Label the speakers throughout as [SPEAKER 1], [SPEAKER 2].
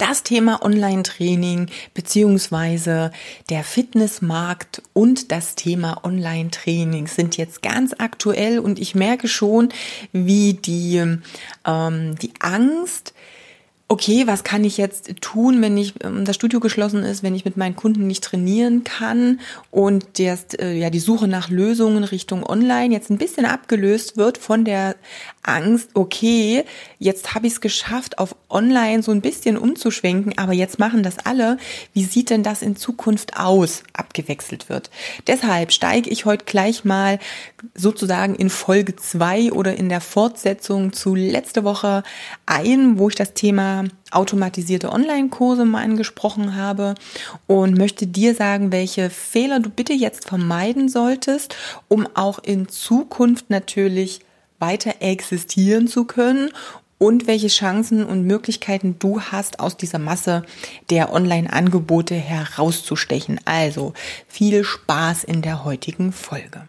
[SPEAKER 1] Das Thema Online-Training beziehungsweise der Fitnessmarkt und das Thema Online-Training sind jetzt ganz aktuell und ich merke schon, wie die, ähm, die Angst, okay, was kann ich jetzt tun, wenn ich ähm, das Studio geschlossen ist, wenn ich mit meinen Kunden nicht trainieren kann und jetzt äh, ja die Suche nach Lösungen Richtung Online jetzt ein bisschen abgelöst wird von der Angst, okay, jetzt habe ich es geschafft, auf Online so ein bisschen umzuschwenken, aber jetzt machen das alle. Wie sieht denn das in Zukunft aus, abgewechselt wird? Deshalb steige ich heute gleich mal sozusagen in Folge zwei oder in der Fortsetzung zu letzte Woche ein, wo ich das Thema automatisierte Online-Kurse mal angesprochen habe und möchte dir sagen, welche Fehler du bitte jetzt vermeiden solltest, um auch in Zukunft natürlich weiter existieren zu können und welche Chancen und Möglichkeiten du hast, aus dieser Masse der Online-Angebote herauszustechen. Also viel Spaß in der heutigen Folge.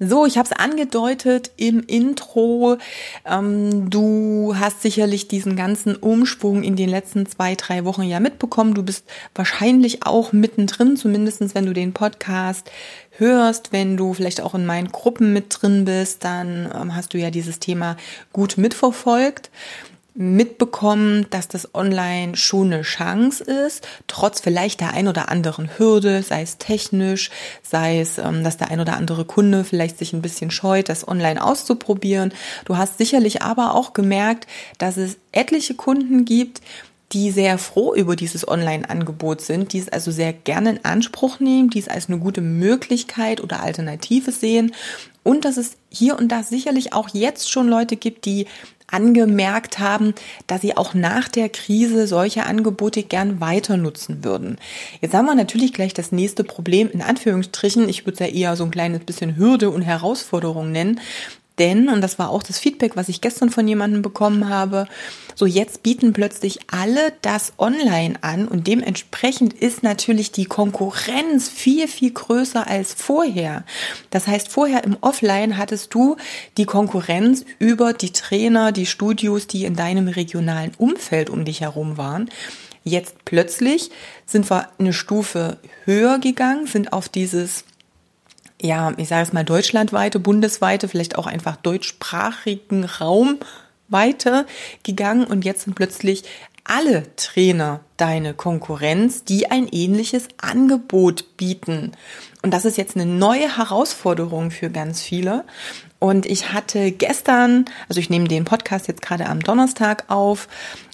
[SPEAKER 1] So, ich habe es angedeutet im Intro. Ähm, du hast sicherlich diesen ganzen Umschwung in den letzten zwei, drei Wochen ja mitbekommen. Du bist wahrscheinlich auch mittendrin, zumindestens wenn du den Podcast hörst, wenn du vielleicht auch in meinen Gruppen mit drin bist, dann ähm, hast du ja dieses Thema gut mitverfolgt mitbekommen, dass das Online schon eine Chance ist, trotz vielleicht der ein oder anderen Hürde, sei es technisch, sei es, ähm, dass der ein oder andere Kunde vielleicht sich ein bisschen scheut, das Online auszuprobieren. Du hast sicherlich aber auch gemerkt, dass es etliche Kunden gibt, die sehr froh über dieses Online-Angebot sind, die es also sehr gerne in Anspruch nehmen, die es als eine gute Möglichkeit oder Alternative sehen und dass es hier und da sicherlich auch jetzt schon Leute gibt, die angemerkt haben, dass sie auch nach der Krise solche Angebote gern weiter nutzen würden. Jetzt haben wir natürlich gleich das nächste Problem in Anführungsstrichen. Ich würde es ja eher so ein kleines bisschen Hürde und Herausforderung nennen. Denn, und das war auch das Feedback, was ich gestern von jemandem bekommen habe, so jetzt bieten plötzlich alle das online an und dementsprechend ist natürlich die Konkurrenz viel, viel größer als vorher. Das heißt, vorher im Offline hattest du die Konkurrenz über die Trainer, die Studios, die in deinem regionalen Umfeld um dich herum waren. Jetzt plötzlich sind wir eine Stufe höher gegangen, sind auf dieses ja, ich sage es mal, deutschlandweite, bundesweite, vielleicht auch einfach deutschsprachigen Raum weiter gegangen und jetzt sind plötzlich alle Trainer deine Konkurrenz, die ein ähnliches Angebot bieten. Und das ist jetzt eine neue Herausforderung für ganz viele. Und ich hatte gestern, also ich nehme den Podcast jetzt gerade am Donnerstag auf,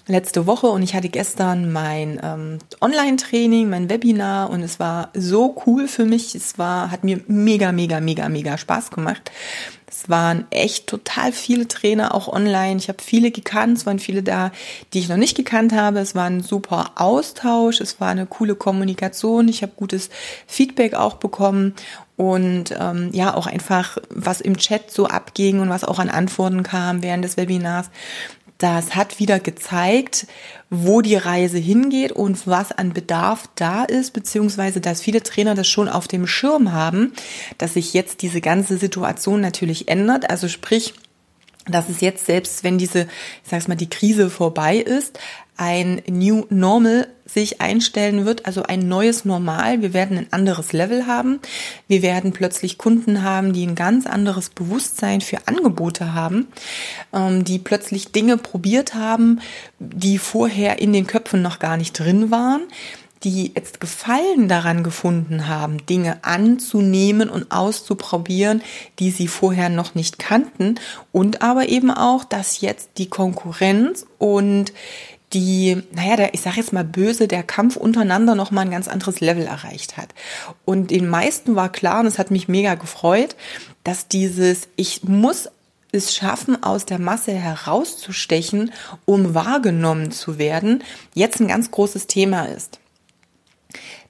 [SPEAKER 1] letzte Woche und ich hatte gestern mein ähm, Online-Training, mein Webinar und es war so cool für mich. Es war, hat mir mega, mega, mega, mega Spaß gemacht. Es waren echt total viele Trainer auch online. Ich habe viele gekannt, es waren viele da, die ich noch nicht gekannt habe. Es war ein super Austausch, es war eine coole Kommunikation. Ich habe gutes Feedback auch bekommen und ähm, ja auch einfach was im Chat so abging und was auch an Antworten kam während des Webinars das hat wieder gezeigt, wo die Reise hingeht und was an Bedarf da ist, beziehungsweise dass viele Trainer das schon auf dem Schirm haben, dass sich jetzt diese ganze Situation natürlich ändert. Also sprich, dass es jetzt selbst, wenn diese, ich sag's mal, die Krise vorbei ist, ein New Normal sich einstellen wird, also ein neues Normal. Wir werden ein anderes Level haben. Wir werden plötzlich Kunden haben, die ein ganz anderes Bewusstsein für Angebote haben, ähm, die plötzlich Dinge probiert haben, die vorher in den Köpfen noch gar nicht drin waren die jetzt Gefallen daran gefunden haben, Dinge anzunehmen und auszuprobieren, die sie vorher noch nicht kannten und aber eben auch, dass jetzt die Konkurrenz und die, naja, der, ich sage jetzt mal böse, der Kampf untereinander nochmal ein ganz anderes Level erreicht hat. Und den meisten war klar, und es hat mich mega gefreut, dass dieses, ich muss es schaffen, aus der Masse herauszustechen, um wahrgenommen zu werden, jetzt ein ganz großes Thema ist.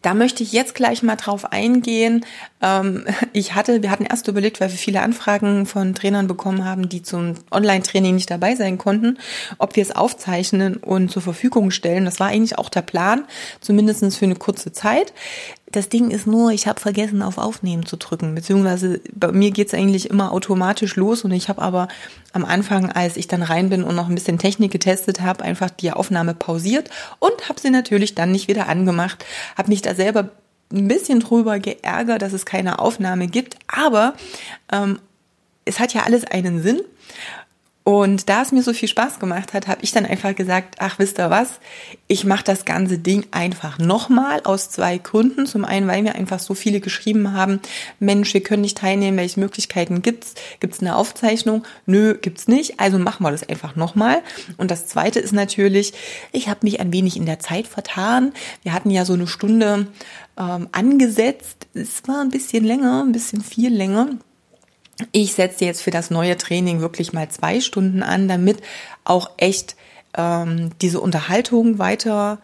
[SPEAKER 1] Da möchte ich jetzt gleich mal drauf eingehen. Ähm, ich hatte, wir hatten erst überlegt, weil wir viele Anfragen von Trainern bekommen haben, die zum Online-Training nicht dabei sein konnten, ob wir es aufzeichnen und zur Verfügung stellen. Das war eigentlich auch der Plan, zumindest für eine kurze Zeit. Das Ding ist nur, ich habe vergessen, auf Aufnehmen zu drücken, beziehungsweise bei mir geht's eigentlich immer automatisch los und ich habe aber am Anfang, als ich dann rein bin und noch ein bisschen Technik getestet habe, einfach die Aufnahme pausiert und habe sie natürlich dann nicht wieder angemacht, habe mich da selber ein bisschen drüber geärgert, dass es keine Aufnahme gibt, aber ähm, es hat ja alles einen Sinn und da es mir so viel Spaß gemacht hat, habe ich dann einfach gesagt, ach wisst ihr was, ich mache das ganze Ding einfach nochmal aus zwei Gründen. Zum einen, weil mir einfach so viele geschrieben haben, Mensch, wir können nicht teilnehmen, welche Möglichkeiten gibt's? Gibt's eine Aufzeichnung? Nö, gibt's nicht. Also machen wir das einfach nochmal. Und das zweite ist natürlich, ich habe mich ein wenig in der Zeit vertan. Wir hatten ja so eine Stunde ähm, angesetzt. Es war ein bisschen länger, ein bisschen viel länger ich setze jetzt für das neue Training wirklich mal zwei Stunden an, damit auch echt ähm, diese Unterhaltung weiter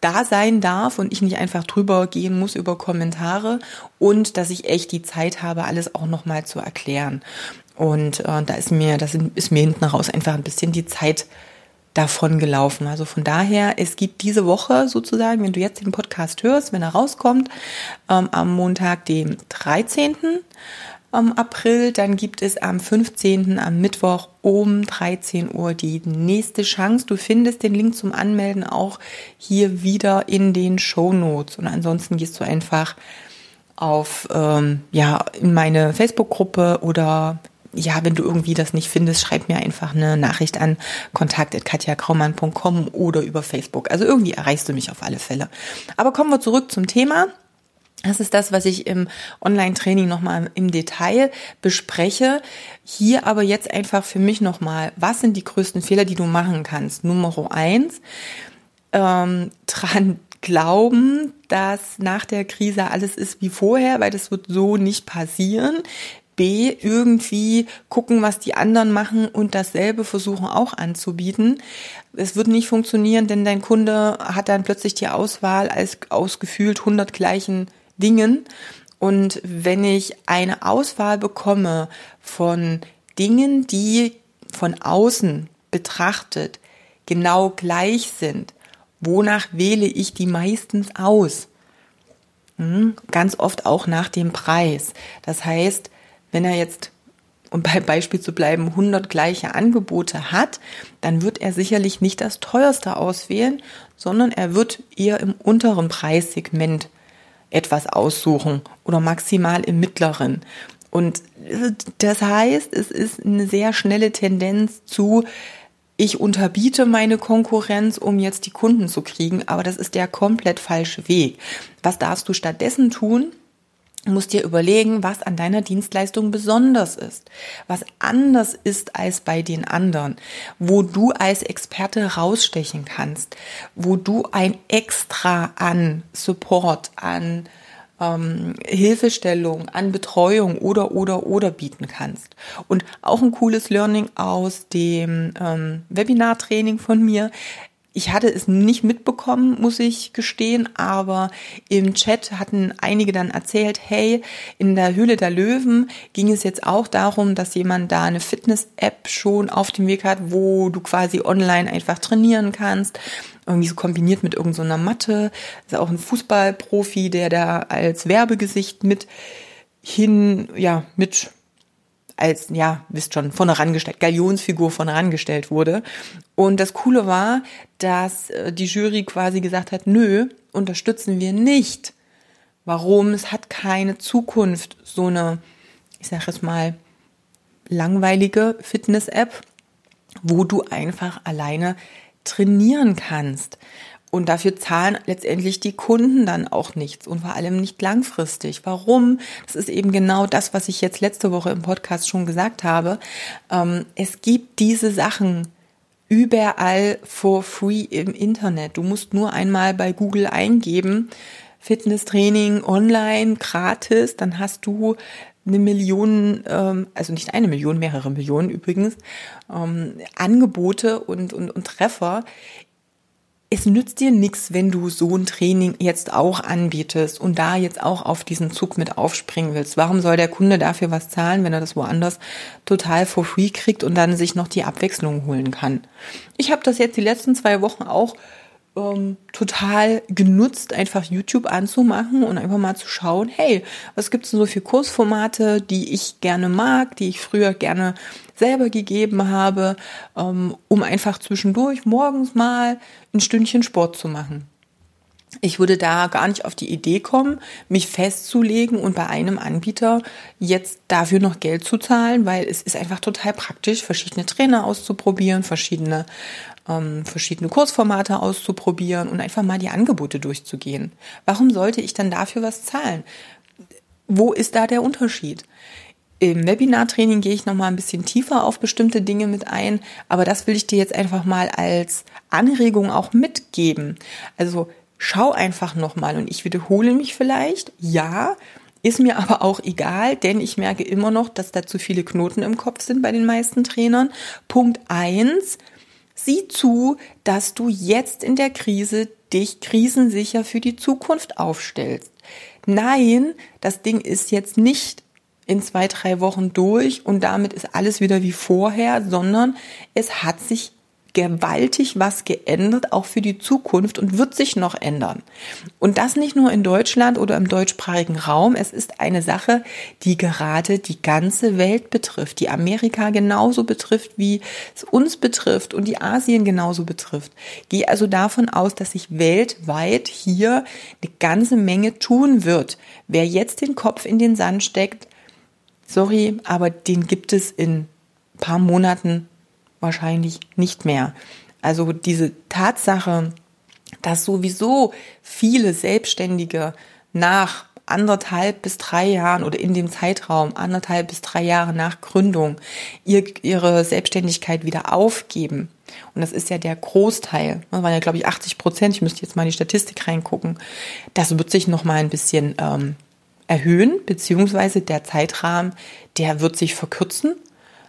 [SPEAKER 1] da sein darf und ich nicht einfach drüber gehen muss über Kommentare und dass ich echt die Zeit habe, alles auch nochmal zu erklären. Und äh, da ist mir, das ist mir hinten raus einfach ein bisschen die Zeit davon gelaufen. Also von daher, es gibt diese Woche sozusagen, wenn du jetzt den Podcast hörst, wenn er rauskommt, ähm, am Montag, dem 13 am April. Dann gibt es am 15. am Mittwoch um 13 Uhr die nächste Chance. Du findest den Link zum Anmelden auch hier wieder in den Show Notes. Und ansonsten gehst du einfach auf ähm, ja in meine Facebook-Gruppe oder ja, wenn du irgendwie das nicht findest, schreib mir einfach eine Nachricht an kontakt.katjakraumann.com oder über Facebook. Also irgendwie erreichst du mich auf alle Fälle. Aber kommen wir zurück zum Thema. Das ist das, was ich im Online-Training nochmal im Detail bespreche. Hier aber jetzt einfach für mich nochmal, was sind die größten Fehler, die du machen kannst? Nummer eins, ähm, dran glauben, dass nach der Krise alles ist wie vorher, weil das wird so nicht passieren. B, irgendwie gucken, was die anderen machen und dasselbe versuchen auch anzubieten. Es wird nicht funktionieren, denn dein Kunde hat dann plötzlich die Auswahl als ausgefühlt 100 gleichen Dingen. Und wenn ich eine Auswahl bekomme von Dingen, die von außen betrachtet genau gleich sind, wonach wähle ich die meistens aus? Hm, ganz oft auch nach dem Preis. Das heißt, wenn er jetzt, um bei Beispiel zu bleiben, 100 gleiche Angebote hat, dann wird er sicherlich nicht das teuerste auswählen, sondern er wird eher im unteren Preissegment etwas aussuchen oder maximal im mittleren. Und das heißt, es ist eine sehr schnelle Tendenz zu, ich unterbiete meine Konkurrenz, um jetzt die Kunden zu kriegen, aber das ist der komplett falsche Weg. Was darfst du stattdessen tun? Du musst dir überlegen, was an deiner Dienstleistung besonders ist, was anders ist als bei den anderen, wo du als Experte rausstechen kannst, wo du ein Extra an Support, an ähm, Hilfestellung, an Betreuung oder oder oder bieten kannst. Und auch ein cooles Learning aus dem ähm, Webinar-Training von mir ich hatte es nicht mitbekommen, muss ich gestehen, aber im Chat hatten einige dann erzählt, hey, in der Höhle der Löwen ging es jetzt auch darum, dass jemand da eine Fitness-App schon auf dem Weg hat, wo du quasi online einfach trainieren kannst. Irgendwie so kombiniert mit irgendeiner so Matte. Das ist auch ein Fußballprofi, der da als Werbegesicht mit hin, ja, mit als, ja, wisst schon, von herangestellt, Galionsfigur von herangestellt wurde. Und das Coole war, dass äh, die Jury quasi gesagt hat, nö, unterstützen wir nicht. Warum? Es hat keine Zukunft, so eine, ich sage jetzt mal, langweilige Fitness-App, wo du einfach alleine trainieren kannst. Und dafür zahlen letztendlich die Kunden dann auch nichts und vor allem nicht langfristig. Warum? Das ist eben genau das, was ich jetzt letzte Woche im Podcast schon gesagt habe. Ähm, es gibt diese Sachen überall for free im Internet. Du musst nur einmal bei Google eingeben, Fitnesstraining online gratis, dann hast du eine Million, ähm, also nicht eine Million, mehrere Millionen übrigens, ähm, Angebote und, und, und Treffer es nützt dir nichts, wenn du so ein Training jetzt auch anbietest und da jetzt auch auf diesen Zug mit aufspringen willst. Warum soll der Kunde dafür was zahlen, wenn er das woanders total for free kriegt und dann sich noch die Abwechslung holen kann? Ich habe das jetzt die letzten zwei Wochen auch ähm, total genutzt, einfach YouTube anzumachen und einfach mal zu schauen, hey, was gibt's denn so für Kursformate, die ich gerne mag, die ich früher gerne selber gegeben habe, ähm, um einfach zwischendurch morgens mal ein Stündchen Sport zu machen. Ich würde da gar nicht auf die Idee kommen, mich festzulegen und bei einem Anbieter jetzt dafür noch Geld zu zahlen, weil es ist einfach total praktisch, verschiedene Trainer auszuprobieren, verschiedene, ähm, verschiedene Kursformate auszuprobieren und einfach mal die Angebote durchzugehen. Warum sollte ich dann dafür was zahlen? Wo ist da der Unterschied? Im Webinartraining gehe ich noch mal ein bisschen tiefer auf bestimmte Dinge mit ein, aber das will ich dir jetzt einfach mal als Anregung auch mitgeben. Also schau einfach noch mal und ich wiederhole mich vielleicht. Ja, ist mir aber auch egal, denn ich merke immer noch, dass da zu viele Knoten im Kopf sind bei den meisten Trainern. Punkt eins: Sieh zu, dass du jetzt in der Krise dich krisensicher für die Zukunft aufstellst. Nein, das Ding ist jetzt nicht in zwei, drei Wochen durch und damit ist alles wieder wie vorher, sondern es hat sich gewaltig was geändert, auch für die Zukunft und wird sich noch ändern. Und das nicht nur in Deutschland oder im deutschsprachigen Raum. Es ist eine Sache, die gerade die ganze Welt betrifft, die Amerika genauso betrifft, wie es uns betrifft und die Asien genauso betrifft. Gehe also davon aus, dass sich weltweit hier eine ganze Menge tun wird. Wer jetzt den Kopf in den Sand steckt, sorry, aber den gibt es in paar Monaten wahrscheinlich nicht mehr. Also diese Tatsache, dass sowieso viele Selbstständige nach anderthalb bis drei Jahren oder in dem Zeitraum anderthalb bis drei Jahre nach Gründung ihr, ihre Selbstständigkeit wieder aufgeben. Und das ist ja der Großteil. Das waren ja, glaube ich, 80 Prozent. Ich müsste jetzt mal in die Statistik reingucken. Das wird sich noch mal ein bisschen ähm, erhöhen, beziehungsweise der Zeitrahmen, der wird sich verkürzen.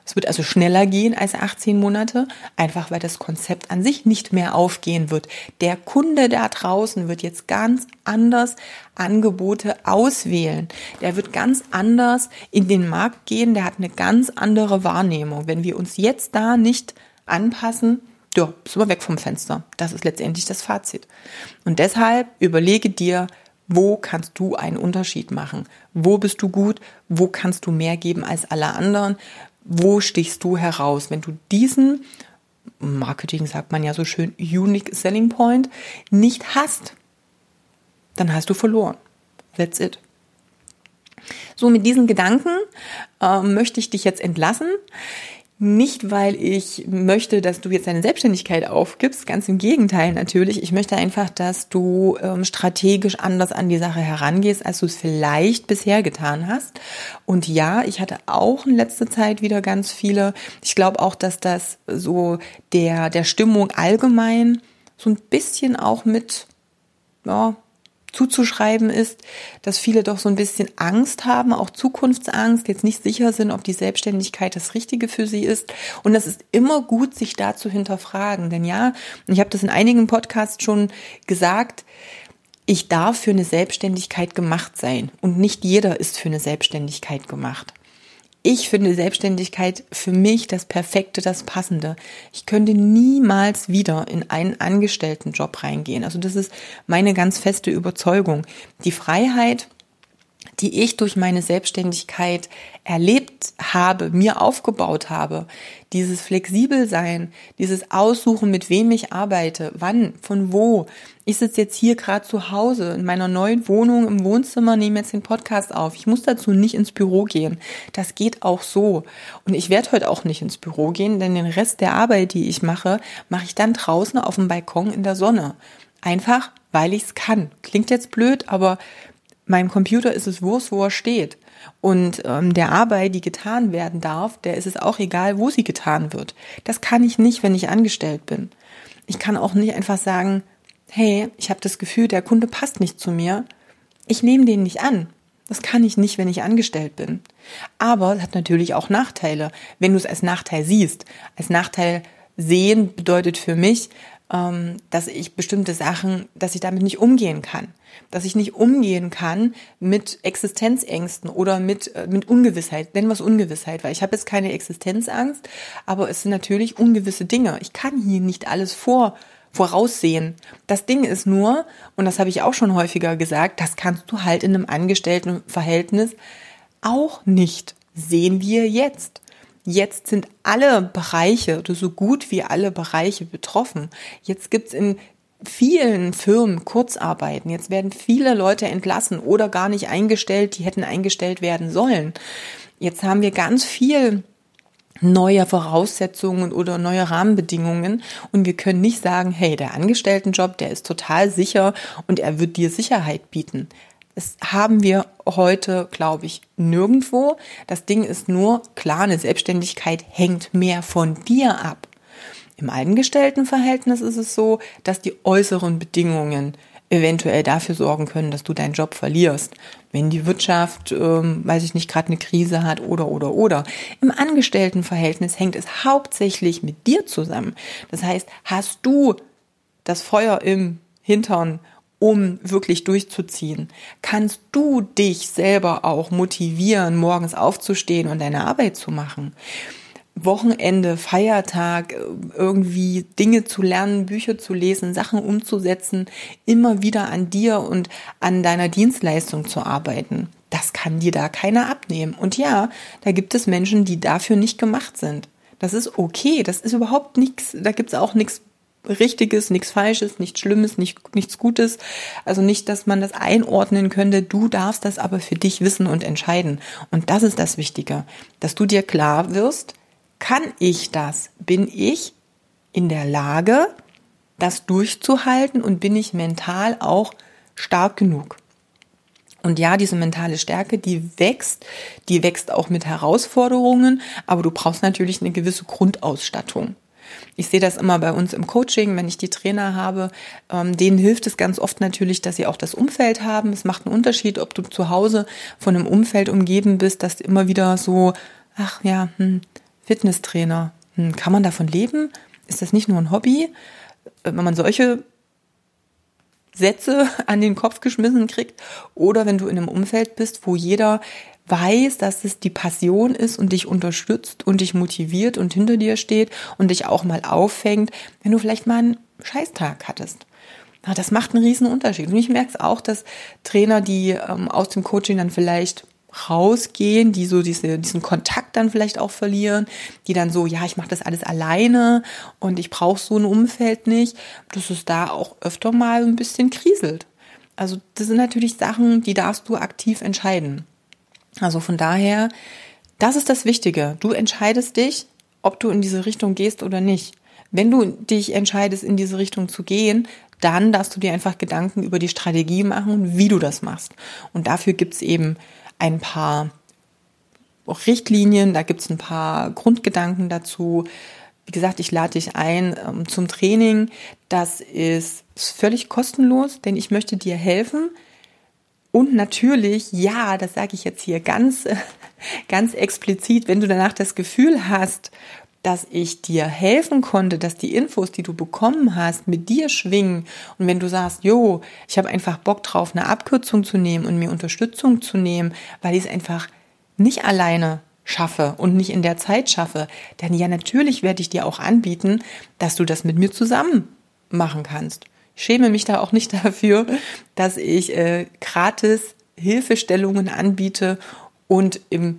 [SPEAKER 1] Es wird also schneller gehen als 18 Monate, einfach weil das Konzept an sich nicht mehr aufgehen wird. Der Kunde da draußen wird jetzt ganz anders Angebote auswählen. Der wird ganz anders in den Markt gehen, der hat eine ganz andere Wahrnehmung. Wenn wir uns jetzt da nicht anpassen, ja, sind wir weg vom Fenster. Das ist letztendlich das Fazit. Und deshalb überlege dir, wo kannst du einen Unterschied machen? Wo bist du gut? Wo kannst du mehr geben als alle anderen? Wo stichst du heraus? Wenn du diesen Marketing sagt man ja so schön, Unique Selling Point nicht hast, dann hast du verloren. That's it. So, mit diesen Gedanken äh, möchte ich dich jetzt entlassen. Nicht, weil ich möchte, dass du jetzt deine Selbstständigkeit aufgibst, ganz im Gegenteil natürlich. Ich möchte einfach, dass du ähm, strategisch anders an die Sache herangehst, als du es vielleicht bisher getan hast. Und ja, ich hatte auch in letzter Zeit wieder ganz viele. Ich glaube auch, dass das so der, der Stimmung allgemein so ein bisschen auch mit, ja, zuzuschreiben ist, dass viele doch so ein bisschen Angst haben, auch Zukunftsangst, jetzt nicht sicher sind, ob die Selbstständigkeit das Richtige für sie ist. Und das ist immer gut, sich da zu hinterfragen. Denn ja, ich habe das in einigen Podcasts schon gesagt, ich darf für eine Selbstständigkeit gemacht sein. Und nicht jeder ist für eine Selbstständigkeit gemacht. Ich finde Selbstständigkeit für mich das Perfekte, das Passende. Ich könnte niemals wieder in einen Angestelltenjob reingehen. Also das ist meine ganz feste Überzeugung. Die Freiheit, die ich durch meine Selbstständigkeit erlebt habe, mir aufgebaut habe, dieses flexibel sein, dieses Aussuchen, mit wem ich arbeite, wann, von wo. Ich sitze jetzt hier gerade zu Hause in meiner neuen Wohnung im Wohnzimmer, nehme jetzt den Podcast auf. Ich muss dazu nicht ins Büro gehen. Das geht auch so. Und ich werde heute auch nicht ins Büro gehen, denn den Rest der Arbeit, die ich mache, mache ich dann draußen auf dem Balkon in der Sonne. Einfach, weil ich es kann. Klingt jetzt blöd, aber meinem Computer ist es Wurst, wo er steht. Und ähm, der Arbeit, die getan werden darf, der ist es auch egal, wo sie getan wird. Das kann ich nicht, wenn ich angestellt bin. Ich kann auch nicht einfach sagen, hey, ich habe das Gefühl, der Kunde passt nicht zu mir. Ich nehme den nicht an. Das kann ich nicht, wenn ich angestellt bin. Aber es hat natürlich auch Nachteile, wenn du es als Nachteil siehst. Als Nachteil sehen bedeutet für mich, dass ich bestimmte Sachen, dass ich damit nicht umgehen kann. Dass ich nicht umgehen kann mit Existenzängsten oder mit, äh, mit Ungewissheit. Nennen wir es Ungewissheit, weil ich habe jetzt keine Existenzangst, aber es sind natürlich ungewisse Dinge. Ich kann hier nicht alles vor voraussehen. Das Ding ist nur, und das habe ich auch schon häufiger gesagt, das kannst du halt in einem Angestelltenverhältnis auch nicht. Sehen wir jetzt. Jetzt sind alle Bereiche oder so gut wie alle Bereiche betroffen. Jetzt gibt's in vielen Firmen Kurzarbeiten. Jetzt werden viele Leute entlassen oder gar nicht eingestellt, die hätten eingestellt werden sollen. Jetzt haben wir ganz viel neue Voraussetzungen oder neue Rahmenbedingungen und wir können nicht sagen, hey, der Angestelltenjob, der ist total sicher und er wird dir Sicherheit bieten. Das haben wir heute, glaube ich, nirgendwo. Das Ding ist nur, klar, eine Selbstständigkeit hängt mehr von dir ab. Im Eingestelltenverhältnis ist es so, dass die äußeren Bedingungen eventuell dafür sorgen können, dass du deinen Job verlierst. Wenn die Wirtschaft, ähm, weiß ich nicht, gerade eine Krise hat oder oder oder. Im Angestelltenverhältnis hängt es hauptsächlich mit dir zusammen. Das heißt, hast du das Feuer im Hintern um wirklich durchzuziehen? Kannst du dich selber auch motivieren, morgens aufzustehen und deine Arbeit zu machen? Wochenende, Feiertag, irgendwie Dinge zu lernen, Bücher zu lesen, Sachen umzusetzen, immer wieder an dir und an deiner Dienstleistung zu arbeiten. Das kann dir da keiner abnehmen. Und ja, da gibt es Menschen, die dafür nicht gemacht sind. Das ist okay, das ist überhaupt nichts, da gibt es auch nichts Richtiges, nichts Falsches, nichts Schlimmes, nicht, nichts Gutes. Also nicht, dass man das einordnen könnte. Du darfst das aber für dich wissen und entscheiden. Und das ist das Wichtige, dass du dir klar wirst, kann ich das? Bin ich in der Lage, das durchzuhalten und bin ich mental auch stark genug? Und ja, diese mentale Stärke, die wächst, die wächst auch mit Herausforderungen, aber du brauchst natürlich eine gewisse Grundausstattung. Ich sehe das immer bei uns im Coaching, wenn ich die Trainer habe, ähm, denen hilft es ganz oft natürlich, dass sie auch das Umfeld haben. Es macht einen Unterschied, ob du zu Hause von einem Umfeld umgeben bist, das immer wieder so, ach ja, hm, Fitnesstrainer, hm, kann man davon leben? Ist das nicht nur ein Hobby? Wenn man solche Sätze an den Kopf geschmissen kriegt oder wenn du in einem Umfeld bist, wo jeder weiß, dass es die Passion ist und dich unterstützt und dich motiviert und hinter dir steht und dich auch mal auffängt, wenn du vielleicht mal einen Scheißtag hattest. Das macht einen riesen Unterschied. Und ich merke es auch, dass Trainer, die ähm, aus dem Coaching dann vielleicht rausgehen, die so diese, diesen Kontakt dann vielleicht auch verlieren, die dann so, ja, ich mache das alles alleine und ich brauche so ein Umfeld nicht, dass es da auch öfter mal ein bisschen kriselt. Also das sind natürlich Sachen, die darfst du aktiv entscheiden. Also von daher, das ist das Wichtige. Du entscheidest dich, ob du in diese Richtung gehst oder nicht. Wenn du dich entscheidest, in diese Richtung zu gehen, dann darfst du dir einfach Gedanken über die Strategie machen, wie du das machst. Und dafür gibt's eben ein paar Richtlinien, da gibt's ein paar Grundgedanken dazu. Wie gesagt, ich lade dich ein ähm, zum Training. Das ist völlig kostenlos, denn ich möchte dir helfen, und natürlich, ja, das sage ich jetzt hier ganz, ganz explizit, wenn du danach das Gefühl hast, dass ich dir helfen konnte, dass die Infos, die du bekommen hast, mit dir schwingen. Und wenn du sagst, jo, ich habe einfach Bock drauf, eine Abkürzung zu nehmen und mir Unterstützung zu nehmen, weil ich es einfach nicht alleine schaffe und nicht in der Zeit schaffe, dann ja, natürlich werde ich dir auch anbieten, dass du das mit mir zusammen machen kannst schäme mich da auch nicht dafür, dass ich äh, gratis Hilfestellungen anbiete und im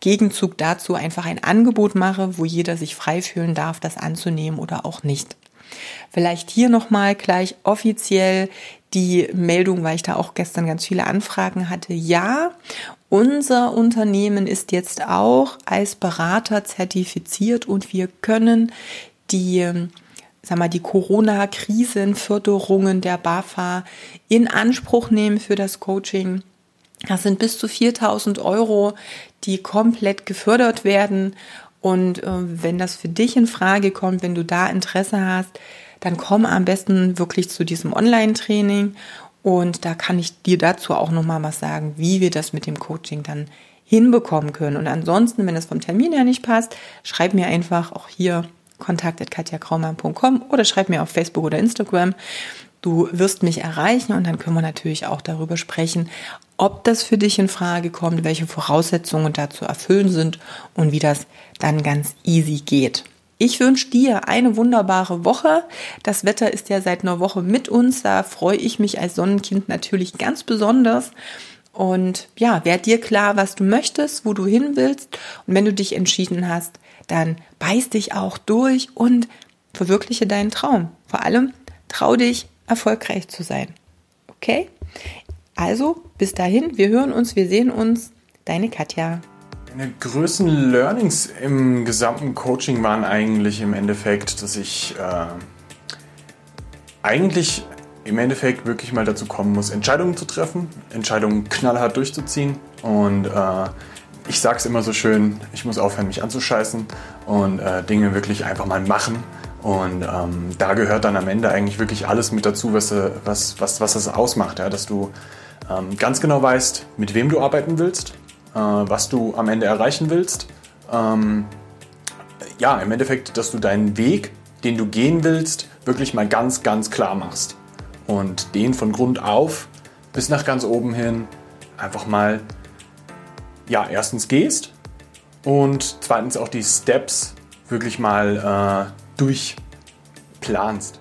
[SPEAKER 1] Gegenzug dazu einfach ein Angebot mache, wo jeder sich frei fühlen darf, das anzunehmen oder auch nicht. Vielleicht hier nochmal gleich offiziell die Meldung, weil ich da auch gestern ganz viele Anfragen hatte. Ja, unser Unternehmen ist jetzt auch als Berater zertifiziert und wir können die sag mal, die Corona-Krisenförderungen der BAFA in Anspruch nehmen für das Coaching. Das sind bis zu 4000 Euro, die komplett gefördert werden. Und äh, wenn das für dich in Frage kommt, wenn du da Interesse hast, dann komm am besten wirklich zu diesem Online-Training. Und da kann ich dir dazu auch nochmal was sagen, wie wir das mit dem Coaching dann hinbekommen können. Und ansonsten, wenn es vom Termin her nicht passt, schreib mir einfach auch hier kontakt.katjakraumann.com oder schreib mir auf Facebook oder Instagram. Du wirst mich erreichen und dann können wir natürlich auch darüber sprechen, ob das für dich in Frage kommt, welche Voraussetzungen dazu erfüllen sind und wie das dann ganz easy geht. Ich wünsche dir eine wunderbare Woche. Das Wetter ist ja seit einer Woche mit uns. Da freue ich mich als Sonnenkind natürlich ganz besonders. Und ja, werd dir klar, was du möchtest, wo du hin willst. Und wenn du dich entschieden hast, dann beiß dich auch durch und verwirkliche deinen Traum. Vor allem trau dich, erfolgreich zu sein. Okay? Also, bis dahin, wir hören uns, wir sehen uns. Deine Katja.
[SPEAKER 2] Meine größten Learnings im gesamten Coaching waren eigentlich im Endeffekt, dass ich äh, eigentlich im Endeffekt wirklich mal dazu kommen muss, Entscheidungen zu treffen, Entscheidungen knallhart durchzuziehen. Und äh, ich sage es immer so schön, ich muss aufhören, mich anzuscheißen und äh, Dinge wirklich einfach mal machen. Und ähm, da gehört dann am Ende eigentlich wirklich alles mit dazu, was, äh, was, was, was das ausmacht. Ja? Dass du ähm, ganz genau weißt, mit wem du arbeiten willst, äh, was du am Ende erreichen willst. Ähm, ja, im Endeffekt, dass du deinen Weg, den du gehen willst, wirklich mal ganz, ganz klar machst und den von Grund auf bis nach ganz oben hin einfach mal, ja, erstens gehst und zweitens auch die Steps wirklich mal äh, durchplanst.